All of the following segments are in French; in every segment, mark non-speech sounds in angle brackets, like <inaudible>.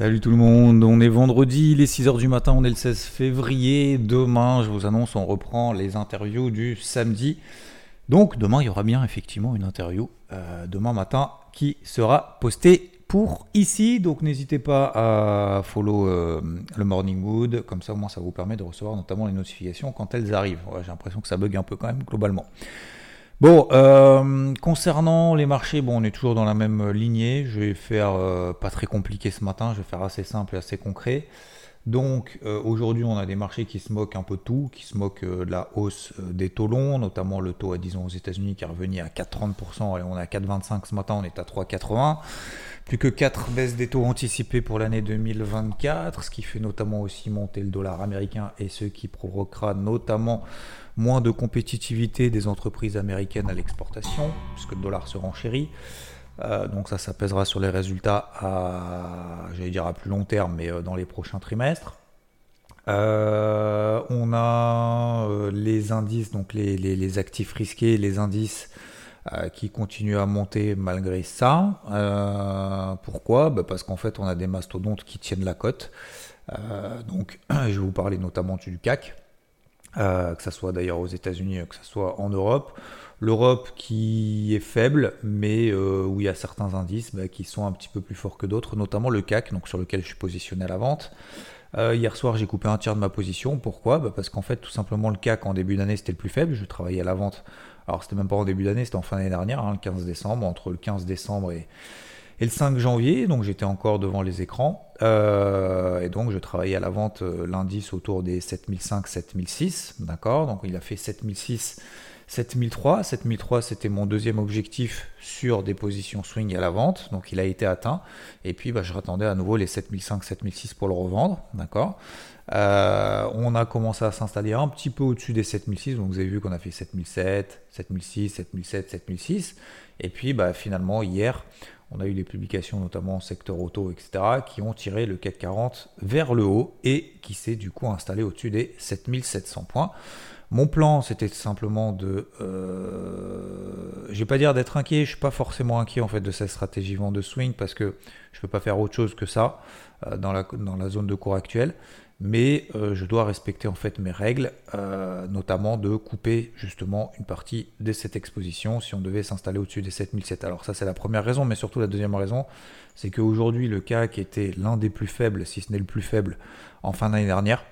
Salut tout le monde, on est vendredi, il est 6h du matin, on est le 16 février. Demain, je vous annonce, on reprend les interviews du samedi. Donc demain, il y aura bien effectivement une interview euh, demain matin qui sera postée pour ici. Donc n'hésitez pas à follow euh, le Morning Wood, comme ça au moins ça vous permet de recevoir notamment les notifications quand elles arrivent. J'ai l'impression que ça bug un peu quand même globalement. Bon, euh, concernant les marchés, bon, on est toujours dans la même lignée. Je vais faire euh, pas très compliqué ce matin, je vais faire assez simple et assez concret. Donc euh, aujourd'hui, on a des marchés qui se moquent un peu de tout, qui se moquent euh, de la hausse euh, des taux longs, notamment le taux à 10 ans aux États-Unis qui est revenu à 4,30% et on est à 4,25% ce matin, on est à 3,80. Plus que 4 baisses des taux anticipées pour l'année 2024, ce qui fait notamment aussi monter le dollar américain et ce qui provoquera notamment moins de compétitivité des entreprises américaines à l'exportation, puisque le dollar se renchérit. Euh, donc ça, ça pèsera sur les résultats à, j'allais dire à plus long terme, mais euh, dans les prochains trimestres. Euh, on a les indices, donc les, actifs risqués, les indices qui continuent à monter malgré ça. Pourquoi? Bah, Parce qu'en fait, on a des mastodontes qui tiennent la cote. Donc, <clears throat> je vais vous parler notamment du CAC, euh, que ce soit d'ailleurs aux États-Unis, que ce soit en Europe. L'Europe qui est faible, mais euh, où il y a certains indices bah, qui sont un petit peu plus forts que d'autres, notamment le CAC, donc sur lequel je suis positionné à la vente. Euh, hier soir, j'ai coupé un tiers de ma position. Pourquoi? Bah, Parce qu'en fait, tout simplement, le CAC en début d'année, c'était le plus faible. Je travaillais à la vente. Alors, c'était même pas en début d'année, c'était en fin d'année dernière, hein, le 15 décembre, entre le 15 décembre et, et le 5 janvier. Donc, j'étais encore devant les écrans. Euh, et donc, je travaillais à la vente euh, l'indice autour des 7005, 7006. D'accord Donc, il a fait 7006. 7003, 7003 c'était mon deuxième objectif sur des positions swing à la vente, donc il a été atteint. Et puis bah, je rattendais à nouveau les 7005, 7006 pour le revendre, d'accord. Euh, on a commencé à s'installer un petit peu au-dessus des 7006, donc vous avez vu qu'on a fait 7007, 7006, 7007, 7006. Et puis bah, finalement hier, on a eu les publications notamment en secteur auto, etc., qui ont tiré le CAC 40 vers le haut et qui s'est du coup installé au-dessus des 7700 points. Mon plan, c'était simplement de, euh, je vais pas dire d'être inquiet, je suis pas forcément inquiet en fait de cette stratégie vent de swing parce que je peux pas faire autre chose que ça euh, dans la zone de cours actuelle, mais euh, je dois respecter en fait mes règles, euh, notamment de couper justement une partie de cette exposition si on devait s'installer au-dessus des 7007. Alors ça c'est la première raison, mais surtout la deuxième raison, c'est qu'aujourd'hui le CAC était l'un des plus faibles, si ce n'est le plus faible, en fin d'année dernière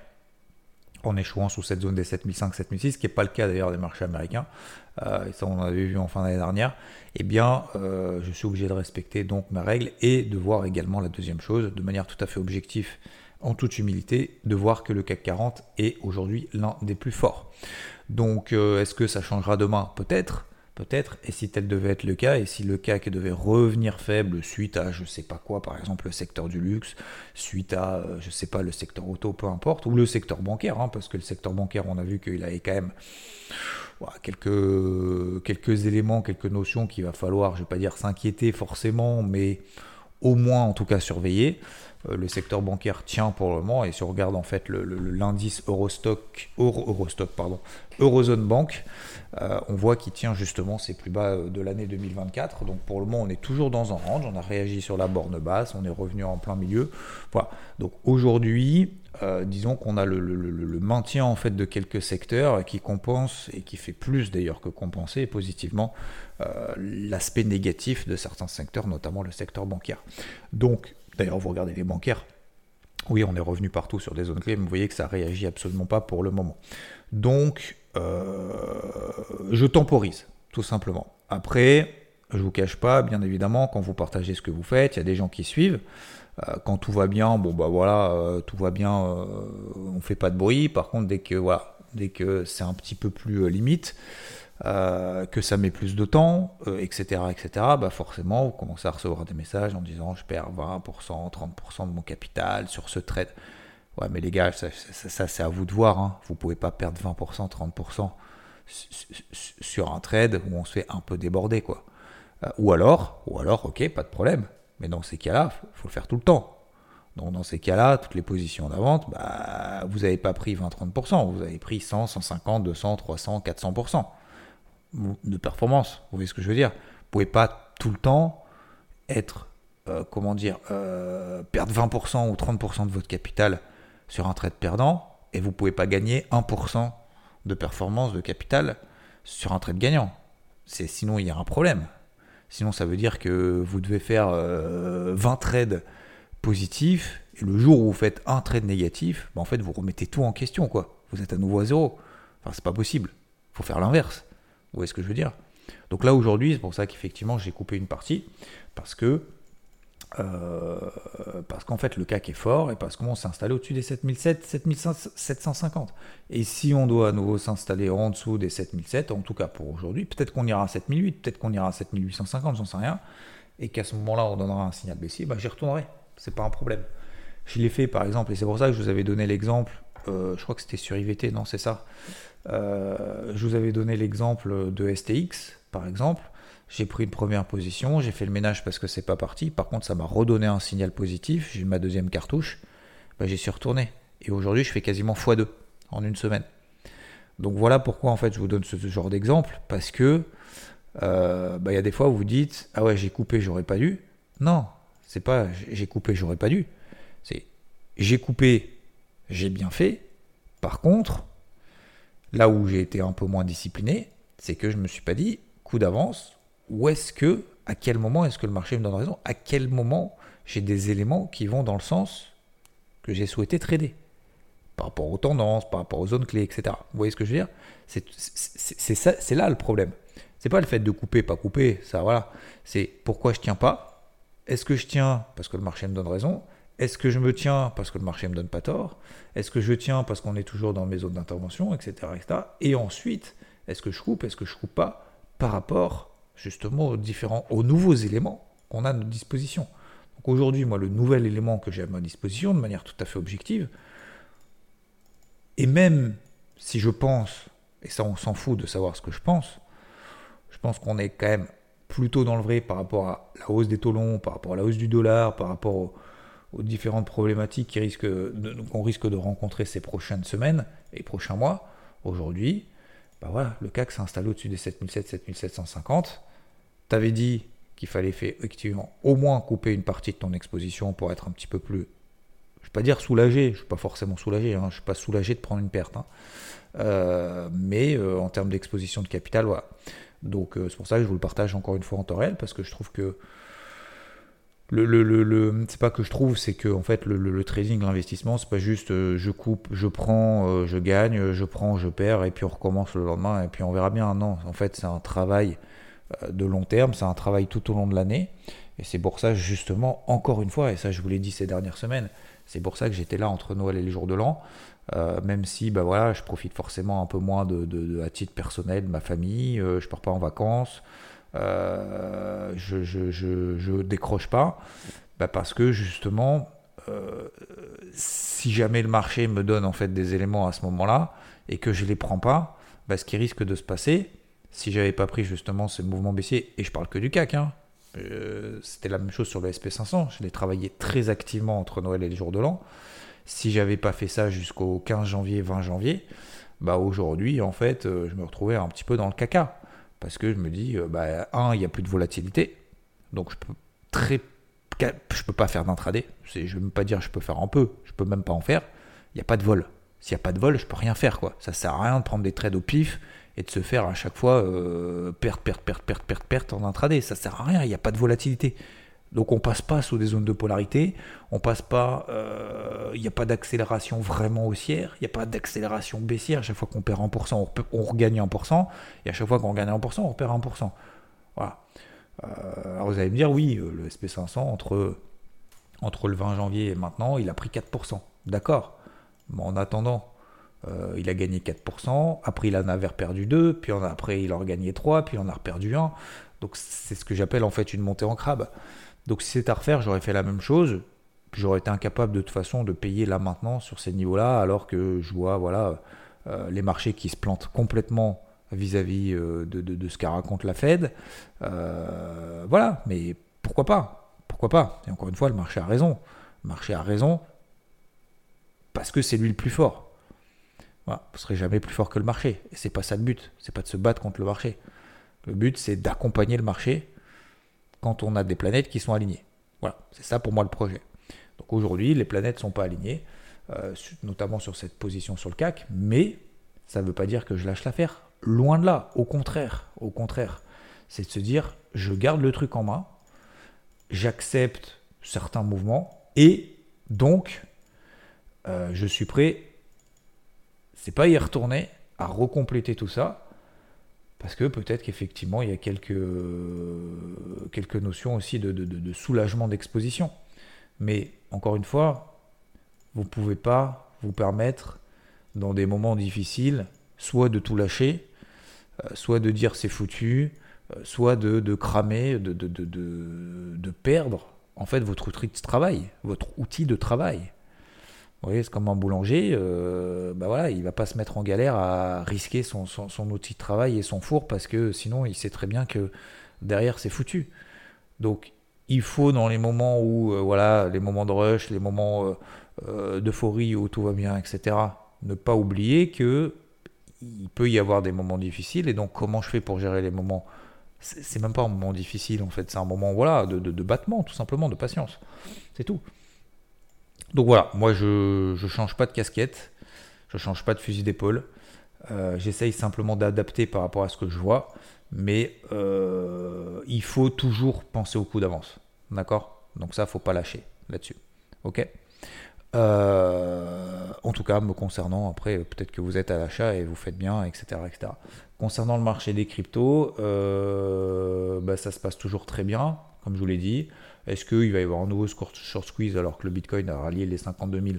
en échouant sous cette zone des 7005-7006, ce qui n'est pas le cas d'ailleurs des marchés américains, euh, et ça on avait vu en fin d'année dernière, eh bien je suis obligé de respecter donc ma règle et de voir également la deuxième chose, de manière tout à fait objective, en toute humilité, de voir que le CAC 40 est aujourd'hui l'un des plus forts. Donc euh, est-ce que ça changera demain? Peut-être. Peut-être, et si tel devait être le cas, et si le CAC devait revenir faible suite à je sais pas quoi, par exemple le secteur du luxe, suite à euh, je sais pas le secteur auto, peu importe, ou le secteur bancaire, hein, parce que le secteur bancaire, on a vu qu'il avait quand même quelques, quelques éléments, quelques notions qu'il va falloir, je vais pas dire s'inquiéter forcément, mais au moins en tout cas surveiller. Euh, le secteur bancaire tient pour le moment, et si on regarde en fait l'indice Eurostock, Euro, pardon, Eurozone Bank, euh, on voit qu'il tient justement ses plus bas euh, de l'année 2024. Donc pour le moment, on est toujours dans un range. On a réagi sur la borne basse, on est revenu en plein milieu. Voilà. Donc aujourd'hui, disons qu'on a le, le- maintien en fait de quelques secteurs qui compensent et qui fait plus d'ailleurs que compenser positivement l'aspect négatif de certains secteurs, notamment le secteur bancaire. Donc d'ailleurs, vous regardez les bancaires. Oui, on est revenu partout sur des zones clés, mais vous voyez que ça réagit absolument pas pour le moment. Donc, euh, je temporise, tout simplement. Après, je vous cache pas, bien évidemment, quand vous partagez ce que vous faites, il y a des gens qui suivent. Euh, quand tout va bien, bon bah voilà, euh, tout va bien, on fait pas de bruit. Par contre, dès que voilà, dès que c'est un petit peu plus limite, euh, que ça met plus de temps, etc., etc., bah forcément, vous commencez à recevoir des messages en disant je perds 20%, 30% de mon capital sur ce trade. Ouais, mais les gars, ça, c'est à vous de voir. Hein. Vous pouvez pas perdre 20%, 30% sur un trade où on se fait un peu déborder, quoi. ou alors, ou alors, ok, pas de problème. Mais dans ces cas-là, il faut le faire tout le temps. Donc dans ces cas-là, toutes les positions d'avant, bah, vous n'avez pas pris 20-30%, vous avez pris 100, 150, 200, 300, 400% de performance. Vous voyez ce que je veux dire Vous pouvez pas tout le temps être, euh, comment dire, euh, perdre 20% ou 30% de votre capital sur un trade perdant et vous pouvez pas gagner 1% de performance de capital sur un trade gagnant. C'est sinon il y a un problème. Sinon ça veut dire que vous devez faire 20 euh, trades positif, et le jour où vous faites un trade négatif, bah, en fait, vous remettez tout en question, quoi. Vous êtes à nouveau à zéro. Enfin, c'est pas possible. Faut faire l'inverse. Vous voyez ce que je veux dire? Donc là, aujourd'hui, c'est pour ça qu'effectivement, j'ai coupé une partie, parce que euh, parce qu'en fait le CAC est fort et parce qu'on s'est installé au-dessus des 7007, 7750. Et si on doit à nouveau s'installer en dessous des 7007, en tout cas pour aujourd'hui, peut-être qu'on ira à 7008, peut-être qu'on ira à 7850, j'en sais rien, et qu'à ce moment-là on donnera un signal baissier, bah, j'y retournerai c'est pas un problème. Je l'ai fait par exemple, et c'est pour ça que je vous avais donné l'exemple, euh, je crois que c'était sur IVT, non, c'est ça. Euh, je vous avais donné l'exemple de STX, par exemple. J'ai pris une première position, j'ai fait le ménage parce que c'est pas parti. Par contre, ça m'a redonné un signal positif. J'ai ma deuxième cartouche, bah, j'y suis retourné. Et aujourd'hui, je fais quasiment x2 en une semaine. Donc voilà pourquoi en fait je vous donne ce, genre d'exemple, parce que euh, bah, il y a des fois où vous dites Ah ouais, j'ai coupé, j'aurais pas dû. Non, c'est pas j'ai coupé, j'aurais pas dû. C'est j'ai coupé, j'ai bien fait. Par contre, là où j'ai été un peu moins discipliné, c'est que je me suis pas dit coup d'avance, où est-ce que, à quel moment est-ce que le marché me donne raison? À quel moment j'ai des éléments qui vont dans le sens que j'ai souhaité trader? Par rapport aux tendances, par rapport aux zones clés, etc. Vous voyez ce que je veux dire? C'est là le problème. C'est pas le fait de couper, pas couper, ça voilà. C'est pourquoi je tiens pas, est-ce que je tiens parce que le marché me donne raison? Est-ce que je me tiens parce que le marché me donne pas tort? Est-ce que je tiens parce qu'on est toujours dans mes zones d'intervention, etc., etc. Et ensuite, est-ce que je coupe Est-ce que je coupe pas Par rapport justement aux différents, aux nouveaux éléments qu'on a à notre disposition? Donc aujourd'hui, moi, le nouvel élément que j'ai à ma disposition, de manière tout à fait objective, et même si je pense, et ça on s'en fout de savoir ce que je pense, je pense qu'on est quand même plutôt dans le vrai par rapport à la hausse des taux longs, par rapport à la hausse du dollar, par rapport aux, différentes problématiques qu'on risque de rencontrer ces prochaines semaines et prochains mois. Aujourd'hui, bah voilà, le CAC s'installe au-dessus des 7700, 7750. Tu avais dit qu'il fallait effectivement au moins couper une partie de ton exposition pour être un petit peu plus, je ne vais pas dire soulagé, je ne suis pas forcément soulagé, hein, je ne suis pas soulagé de prendre une perte, hein. euh, mais euh, en termes d'exposition de capital, voilà. Donc euh, c'est pour ça que je vous le partage encore une fois en temps réel, parce que je trouve que le, le, le, c'est pas que je trouve, c'est que en fait le, trading, l'investissement, c'est pas juste euh, je coupe, je prends, euh, je gagne, je prends, je perds, et puis on recommence le lendemain, et puis on verra bien. Non, en fait c'est un travail de long terme, c'est un travail tout au long de l'année, et c'est pour ça justement, encore une fois, et ça je vous l'ai dit ces dernières semaines, c'est pour ça que j'étais là entre Noël et les jours de l'an, euh, même si bah voilà, je profite forcément un peu moins de, de, à titre personnel de ma famille, euh, je pars pas en vacances, euh, je, décroche pas, bah parce que justement, si jamais le marché me donne en fait des éléments à ce moment-là et que je les prends pas, bah ce qui risque de se passer, si j'avais pas pris justement ce mouvement baissier, et je parle que du CAC, hein, c'était la même chose sur le SP500, je l'ai travaillé très activement entre Noël et les jours de l'an. Si j'avais pas fait ça jusqu'au 15 janvier, 20 janvier, bah aujourd'hui, en fait, euh, je me retrouvais un petit peu dans le caca. Parce que je me dis, euh, bah, un, il n'y a plus de volatilité. Donc je peux très je peux pas faire d'intraday. Je ne veux même pas dire je peux faire un peu, je peux même pas en faire. Il n'y a pas de vol. S'il n'y a pas de vol, je peux rien faire. quoi. Ça sert à rien de prendre des trades au pif et de se faire à chaque fois euh, perte, perte, perte, perte, perte, perte en intraday. Ça sert à rien, il n'y a pas de volatilité. Donc on passe pas sous des zones de polarité, on passe pas, euh, il n'y a pas d'accélération vraiment haussière, il n'y a pas d'accélération baissière. À chaque fois qu'on perd 1%, on, on regagne 1%, et à chaque fois qu'on gagne 1%, on perd 1%. Voilà. Euh, alors vous allez me dire, oui, euh, le SP500 entre, entre le 20 janvier et maintenant, il a pris 4%. D'accord. Mais en attendant, il a gagné 4%, après il en avait perdu 2, puis après il en a gagné 3, puis il en a perdu 1. Donc c'est ce que j'appelle en fait une montée en crabe. Donc si c'est à refaire, j'aurais fait la même chose. J'aurais été incapable de toute façon de payer là maintenant sur ces niveaux-là, alors que je vois voilà, euh, les marchés qui se plantent complètement vis-à-vis euh, de, ce qu'a raconte la Fed. voilà, mais pourquoi pas? Pourquoi pas? Et encore une fois, le marché a raison. Le marché a raison parce que c'est lui le plus fort. Voilà, vous ne serez jamais plus fort que le marché. Et c'est pas ça le but. C'est pas de se battre contre le marché. Le but, c'est d'accompagner le marché quand on a des planètes qui sont alignées. Voilà, c'est ça pour moi le projet. Donc aujourd'hui, les planètes ne sont pas alignées, euh, notamment sur cette position sur le CAC, mais ça ne veut pas dire que je lâche l'affaire. Loin de là, au contraire, au contraire, c'est de se dire, je garde le truc en main, j'accepte certains mouvements, et donc, euh, je suis prêt c'est pas y retourner, à recompléter tout ça, parce que peut-être qu'effectivement il y a quelques, quelques notions aussi de, soulagement d'exposition. Mais encore une fois, vous ne pouvez pas vous permettre, dans des moments difficiles, soit de tout lâcher, euh, soit de dire c'est foutu, euh, soit de, de cramer, de, de, perdre en fait votre outil de travail, votre outil de travail. Vous voyez, c'est comme un boulanger, euh, bah voilà, il va pas se mettre en galère à risquer son, outil de travail et son four parce que sinon il sait très bien que derrière c'est foutu. Donc il faut dans les moments où, euh, voilà, les moments de rush, les moments euh, d'euphorie où tout va bien, etc., ne pas oublier que il peut y avoir des moments difficiles et donc comment je fais pour gérer les moments? C'est même pas un moment difficile en fait, c'est un moment voilà de, de battement tout simplement, de patience. C'est tout. Donc voilà, moi je ne change pas de casquette, je ne change pas de fusil d'épaule. Euh, j'essaye simplement d'adapter par rapport à ce que je vois, mais euh, il faut toujours penser au coup d'avance. D'accord? Donc ça, faut pas lâcher là-dessus. Ok? Euh, en tout cas, me concernant, après, peut-être que vous êtes à l'achat et vous faites bien, etc. etc. Concernant le marché des cryptos, bah, ça se passe toujours très bien, comme je vous l'ai dit. Est-ce qu'il va y avoir un nouveau short squeeze alors que le Bitcoin a rallié les 52 000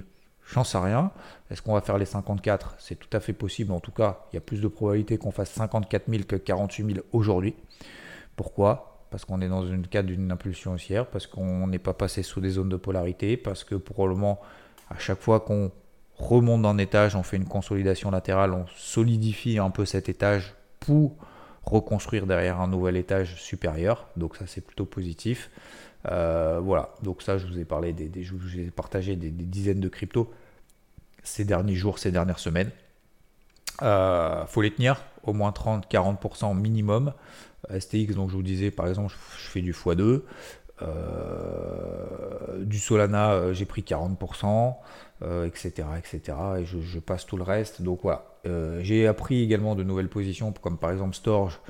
J'en sais rien. Est-ce qu'on va faire les 54 C'est tout à fait possible. En tout cas, il y a plus de probabilité qu'on fasse 54 000 que 48 000 aujourd'hui. Pourquoi? Parce qu'on est dans une cadre d'une impulsion haussière, parce qu'on n'est pas passé sous des zones de polarité, parce que probablement à chaque fois qu'on remonte d'un étage, on fait une consolidation latérale, on solidifie un peu cet étage pour reconstruire derrière un nouvel étage supérieur. Donc ça c'est plutôt positif. Euh, voilà, donc ça, je vous ai parlé des, je vous ai partagé des, dizaines de cryptos ces derniers jours, ces dernières semaines. Euh, faut les tenir, au moins 30-40% minimum. STX, donc je vous disais, par exemple, je fais du x2. Euh, du Solana, j'ai pris 40%, etc., etc. Et je, passe tout le reste. Donc voilà. j'ai appris également de nouvelles positions, comme par exemple Storage,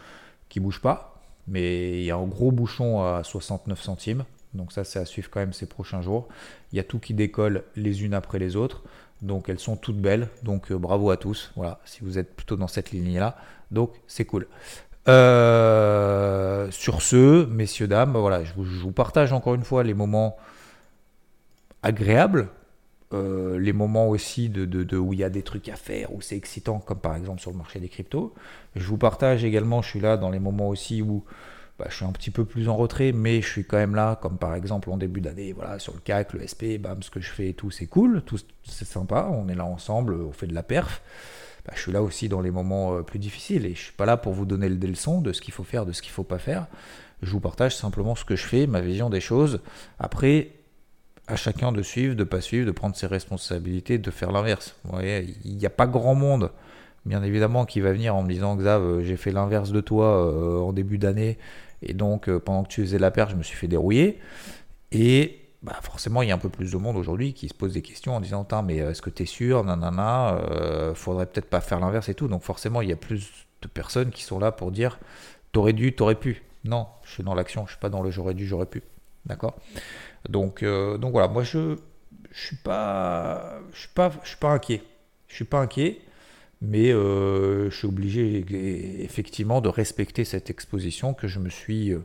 qui bouge pas mais il y a un gros bouchon à 69 centimes. Donc ça, c'est à suivre quand même ces prochains jours. Il y a tout qui décolle les unes après les autres. Donc elles sont toutes belles. Donc euh, bravo à tous. Voilà, si vous êtes plutôt dans cette ligne-là. Donc c'est cool. Euh, sur ce, messieurs, dames, voilà, je vous, partage encore une fois les moments agréables. Euh, les moments aussi de, où il y a des trucs à faire, où c'est excitant, comme par exemple sur le marché des cryptos. Je vous partage également, je suis là dans les moments aussi où bah, je suis un petit peu plus en retrait, mais je suis quand même là, comme par exemple en début d'année, voilà, sur le CAC, le SP, bam, ce que je fais et tout, c'est cool, tout, c'est sympa, on est là ensemble, on fait de la perf. Bah, je suis là aussi dans les moments euh, plus difficiles et je suis pas là pour vous donner des leçons de ce qu'il faut faire, de ce qu'il faut pas faire. Je vous partage simplement ce que je fais, ma vision des choses. Après, à chacun de suivre, de pas suivre, de prendre ses responsabilités, de faire l'inverse. Vous voyez, il n'y a pas grand monde bien évidemment, qui va venir en me disant Xav, euh, j'ai fait l'inverse de toi euh, en début d'année, et donc euh, pendant que tu faisais la perte, je me suis fait dérouiller. Et bah, forcément, il y a un peu plus de monde aujourd'hui qui se pose des questions en disant mais est-ce que tu es sûr Nanana, euh, faudrait peut-être pas faire l'inverse et tout. Donc forcément, il y a plus de personnes qui sont là pour dire t'aurais dû, t'aurais pu. Non, je suis dans l'action, je suis pas dans le j'aurais dû, j'aurais pu. D'accord? Donc, donc voilà, moi je je suis pas je suis je suis pas inquiet. Je suis pas inquiet mais euh, je suis obligé effectivement de respecter cette exposition que je me suis, euh,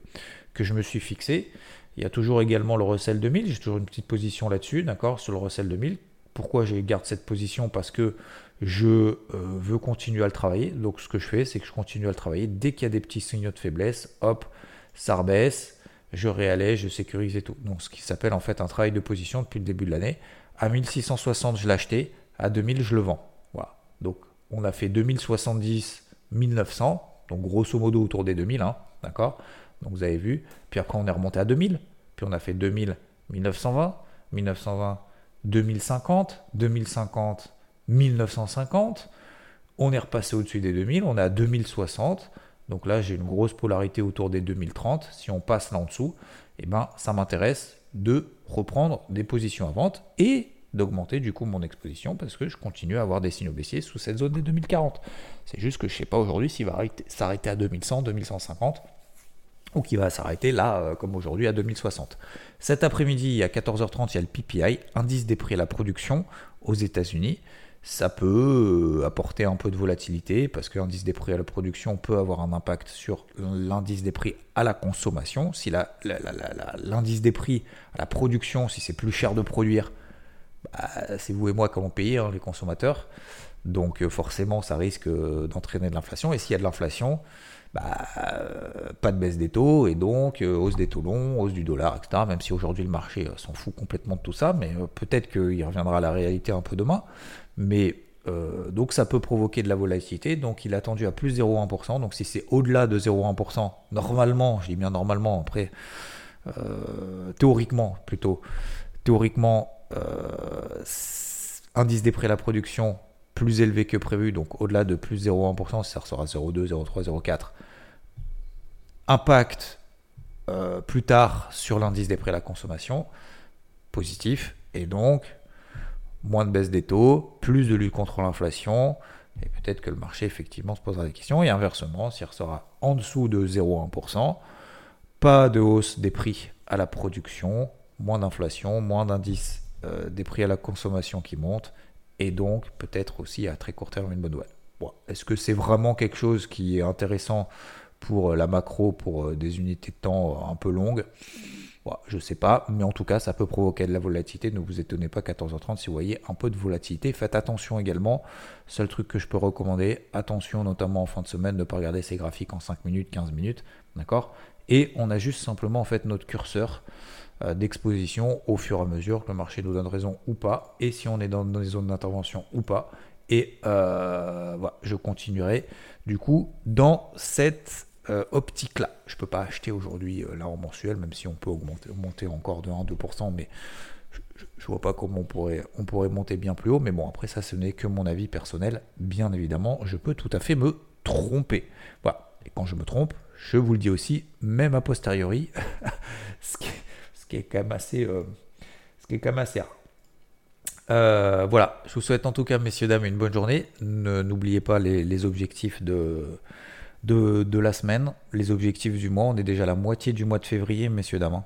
que je me suis fixée. Il y a toujours également le Russell 2000, j'ai toujours une petite position là-dessus, d'accord, sur le Russell 2000, Pourquoi je garde cette position? Parce que je euh, veux continuer à le travailler. Donc ce que je fais, c'est que je continue à le travailler. Dès qu'il y a des petits signaux de faiblesse, hop, ça rebaisse, je réallège, je sécurise tout. Donc ce qui s'appelle en fait un travail de position depuis le début de l'année. À 1660, je acheté. À 2000, je le vends. Voilà. Donc on a fait 2070, 1900. Donc grosso modo autour des 2000. Hein, D'accord? Donc vous avez vu. Puis après, on est remonté à 2000. Puis on a fait 2000, 1920. 1920, 2050. 2050, 1950. On est repassé au-dessus des 2000. On est à 2060. Donc là, j'ai une grosse polarité autour des 2030. Si on passe là en dessous, eh ben, ça m'intéresse de reprendre des positions à vente et d'augmenter du coup mon exposition parce que je continue à avoir des signaux baissiers sous cette zone des 2040. C'est juste que je ne sais pas aujourd'hui s'il va s'arrêter à 2100, 2150 ou qu'il va s'arrêter là euh, comme aujourd'hui à 2060. Cet après-midi à 14h30, il y a le PPI, indice des prix à la production aux États-Unis ça peut euh, apporter un peu de volatilité parce que l'indice des prix à la production peut avoir un impact sur l'indice des prix à la consommation. Si l'indice des prix à la production, si c'est plus cher de produire, bah, c'est vous et moi qui allons payer, hein, les consommateurs. Donc euh, forcément, ça risque euh, d'entraîner de l'inflation. Et s'il y a de l'inflation, bah, pas de baisse des taux et donc hausse des taux longs, hausse du dollar, etc. Même si aujourd'hui le marché s'en fout complètement de tout ça, mais peut-être qu'il reviendra à la réalité un peu demain. Mais euh, donc ça peut provoquer de la volatilité. Donc il est attendu à plus 0,1%. Donc si c'est au-delà de 0,1%, normalement, je dis bien normalement, après, euh, théoriquement plutôt, théoriquement, euh, indice des prix à la production plus élevé que prévu, donc au-delà de plus 0,1%, ça sera 0,2, 0,3, 0,4. Impact plus tard sur l'indice des prix à la consommation, positif, et donc moins de baisse des taux, plus de lutte contre l'inflation, et peut-être que le marché effectivement se posera des questions. Et inversement, s'il restera en dessous de 0,1%, pas de hausse des prix à la production, moins d'inflation, moins d'indices euh, des prix à la consommation qui montent, et donc peut-être aussi à très court terme une bonne nouvelle. Est-ce que c'est vraiment quelque chose qui est intéressant pour la macro, pour euh, des unités de temps un peu longues? Je ne sais pas, mais en tout cas, ça peut provoquer de la volatilité. Ne vous étonnez pas, 14h30, si vous voyez un peu de volatilité. Faites attention également. Seul truc que je peux recommander, attention notamment en fin de semaine, ne pas regarder ces graphiques en 5 minutes, 15 minutes. D'accord? Et on ajuste simplement en fait notre curseur euh, d'exposition au fur et à mesure que le marché nous donne raison ou pas, et si on est dans, des zones d'intervention ou pas. Et euh, voilà, je continuerai du coup dans cette euh, optique là. Je ne peux pas acheter aujourd'hui euh, là en mensuel, même si on peut augmenter, monter encore de 1-2%, mais je, ne vois pas comment on pourrait, on pourrait monter bien plus haut. Mais bon, après ça, ce n'est que mon avis personnel. Bien évidemment, je peux tout à fait me tromper. Voilà. Et quand je me trompe, je vous le dis aussi, même a posteriori, <laughs> ce, qui est, quand même assez, euh, ce qui est quand même assez rare. voilà, je vous souhaite en tout cas, messieurs, dames, une bonne journée. N'oubliez pas les objectifs de, de, la semaine, les objectifs du mois. On est déjà la moitié du mois de février, messieurs, dames. Hein.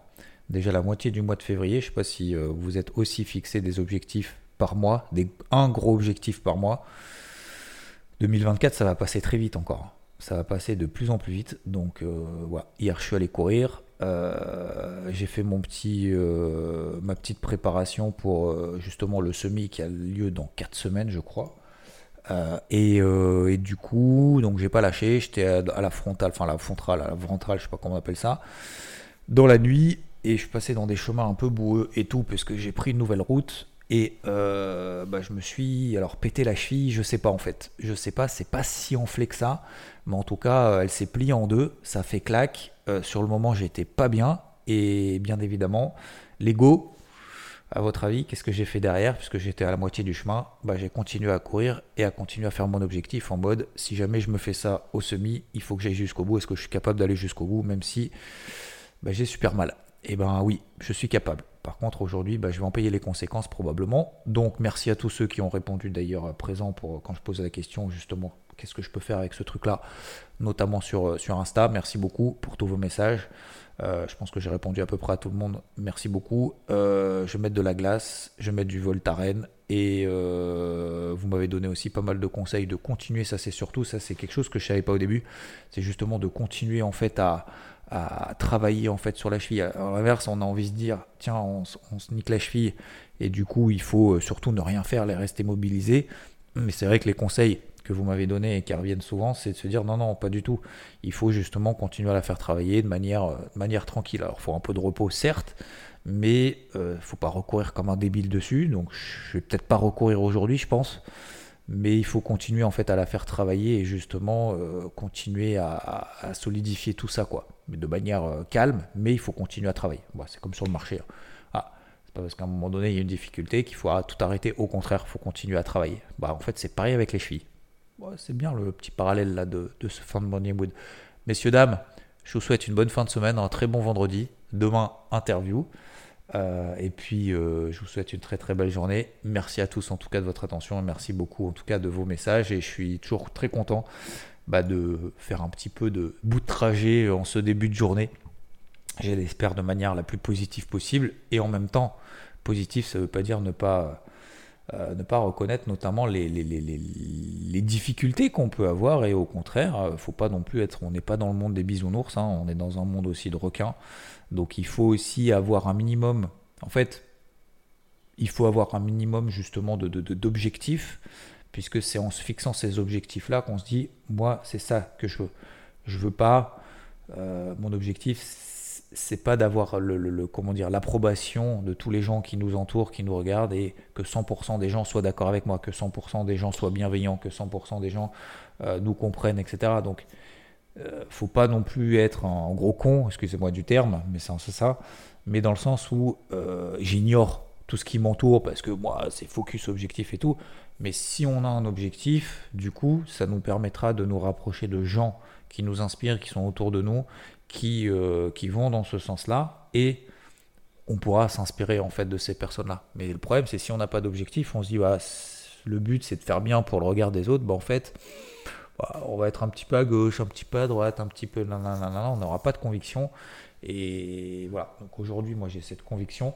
Déjà la moitié du mois de février. Je ne sais pas si euh, vous êtes aussi fixé des objectifs par mois, des, un gros objectif par mois. 2024, ça va passer très vite encore. Ça va passer de plus en plus vite. Donc euh, voilà. Hier, je suis allé courir. Euh, j'ai fait mon petit, ma petite préparation pour justement le semi qui a lieu dans 4 semaines, je crois. Euh, euh, et, du coup, donc j'ai pas lâché, j'étais à, la frontale, enfin la frontale, à la ventrale, je sais pas comment on appelle ça, dans la nuit, et je passais dans des chemins un peu boueux et tout, parce que j'ai pris une nouvelle route, et euh, bah, je me suis alors pété la cheville, je sais pas en fait, je sais pas, c'est pas si enflé que ça, mais en tout cas, elle s'est pliée en deux, ça fait claque, sur le moment j'étais pas bien, et bien évidemment, l'ego, à votre avis, qu'est-ce que j'ai fait derrière? Puisque j'étais à la moitié du chemin, bah, j'ai continué à courir et à continuer à faire mon objectif en mode si jamais je me fais ça au semi, il faut que j'aille jusqu'au bout. Est-ce que je suis capable d'aller jusqu'au bout, même si bah, j'ai super mal? Eh ben oui, je suis capable. Par contre, aujourd'hui, bah, je vais en payer les conséquences probablement. Donc, merci à tous ceux qui ont répondu d'ailleurs à présent pour quand je posais la question justement qu'est-ce que je peux faire avec ce truc-là, notamment sur, sur Insta. Merci beaucoup pour tous vos messages. Euh, je pense que j'ai répondu à peu près à tout le monde. Merci beaucoup. Euh, je vais mettre de la glace, je vais mettre du Voltaren et euh, vous m'avez donné aussi pas mal de conseils de continuer. Ça, c'est surtout ça, c'est quelque chose que je savais pas au début. C'est justement de continuer en fait à, à travailler en fait sur la cheville. À l'inverse, on a envie de dire tiens, on, se nique la cheville et du coup, il faut euh, surtout ne rien faire, les rester mobilisés. Mais c'est vrai que les conseils que vous m'avez donnés et qui reviennent souvent, c'est de se dire non, non, pas du tout. Il faut justement continuer à la faire travailler de manière, euh, de manière tranquille. Alors, il faut un peu de repos, certes, mais il euh, faut pas recourir comme un débile dessus. Donc, je vais peut-être pas recourir aujourd'hui, je pense mais il faut continuer en fait à la faire travailler et justement euh, continuer à, solidifier tout ça quoi mais de manière euh, calme mais il faut continuer à travailler c'est comme sur le marché hein. ah c'est pas parce qu'à un moment donné il y a une difficulté qu'il faut tout arrêter au contraire il faut continuer à travailler bah en fait c'est pareil avec les chevilles c'est bien le petit parallèle là de, ce fin de morning wood messieurs dames je vous souhaite une bonne fin de semaine un très bon vendredi demain interview euh, et puis, euh, je vous souhaite une très très belle journée. Merci à tous en tout cas de votre attention. Merci beaucoup en tout cas de vos messages. Et je suis toujours très content bah, de faire un petit peu de bout de trajet en ce début de journée. J'espère de manière la plus positive possible. Et en même temps, positif, ça ne veut pas dire ne pas, euh, ne pas reconnaître notamment les, difficultés qu'on peut avoir. Et au contraire, faut pas non plus être. On n'est pas dans le monde des bisounours, hein, on est dans un monde aussi de requins. Donc il faut aussi avoir un minimum, en fait, il faut avoir un minimum justement d'objectifs, de, puisque c'est en se fixant ces objectifs-là qu'on se dit, moi, c'est ça que je veux. Je veux pas, euh, mon objectif, c'est pas d'avoir le, comment dire l'approbation de tous les gens qui nous entourent, qui nous regardent, et que 100% des gens soient d'accord avec moi, que 100% des gens soient bienveillants, que 100% des gens euh, nous comprennent, etc. Donc euh, faut pas non plus être un gros con, excusez-moi du terme, mais c'est ça, mais dans le sens où euh, j'ignore tout ce qui m'entoure parce que moi c'est focus objectif et tout, mais si on a un objectif, du coup ça nous permettra de nous rapprocher de gens qui nous inspirent, qui sont autour de nous, qui, euh, qui vont dans ce sens-là et on pourra s'inspirer en fait de ces personnes-là. Mais le problème c'est si on n'a pas d'objectif, on se dit bah, le but c'est de faire bien pour le regard des autres, bah en fait bah, on va être un petit peu à gauche, un petit peu à droite, un petit peu on n'aura pas de conviction. Et voilà, donc aujourd'hui, moi j'ai cette conviction,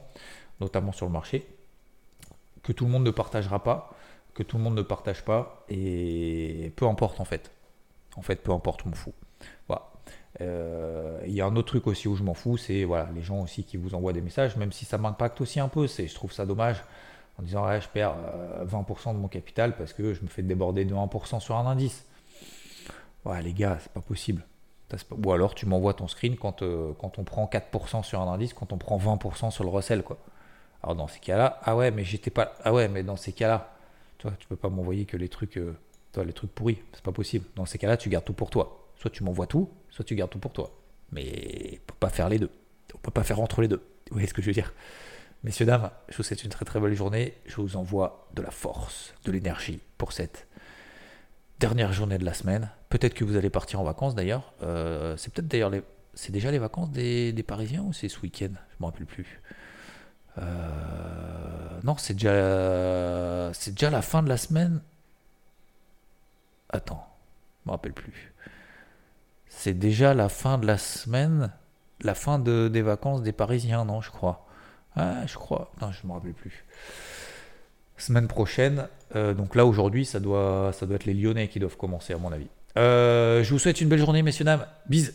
notamment sur le marché, que tout le monde ne partagera pas, que tout le monde ne partage pas, et peu importe en fait. En fait, peu importe, je m'en fous. Voilà. Euh, il y a un autre truc aussi où je m'en fous, c'est voilà, les gens aussi qui vous envoient des messages, même si ça m'impacte aussi un peu, c'est, je trouve ça dommage en disant ouais, je perds 20% euh, de mon capital parce que je me fais déborder de 1% sur un indice. Ouais, les gars, c'est pas possible. Ou alors tu m'envoies ton screen quand, euh, quand on prend 4% sur un indice, quand on prend 20% sur le recel, quoi. Alors dans ces cas-là, ah ouais, mais j'étais pas. Ah ouais, mais dans ces cas-là, tu vois, tu peux pas m'envoyer que les trucs, euh, toi, les trucs pourris. C'est pas possible. Dans ces cas-là, tu gardes tout pour toi. Soit tu m'envoies tout, soit tu gardes tout pour toi. Mais on peut pas faire les deux. On peut pas faire entre les deux. Vous voyez ce que je veux dire? Messieurs, dames, je vous souhaite une très très belle journée. Je vous envoie de la force, de l'énergie pour cette dernière journée de la semaine. Peut-être que vous allez partir en vacances d'ailleurs. Euh, c'est peut-être d'ailleurs les... c'est déjà les vacances des, Parisiens ou c'est ce week-end? Je me rappelle plus. Euh, non, c'est déjà c'est déjà la fin de la semaine. Attends, je me rappelle plus. C'est déjà la fin de la semaine, la fin de, des vacances des Parisiens, non, je crois. Ah, je crois. Non, je me rappelle plus semaine prochaine. Euh, donc là, aujourd'hui, ça doit, ça doit être les Lyonnais qui doivent commencer, à mon avis. Euh, je vous souhaite une belle journée, messieurs, dames. Bise.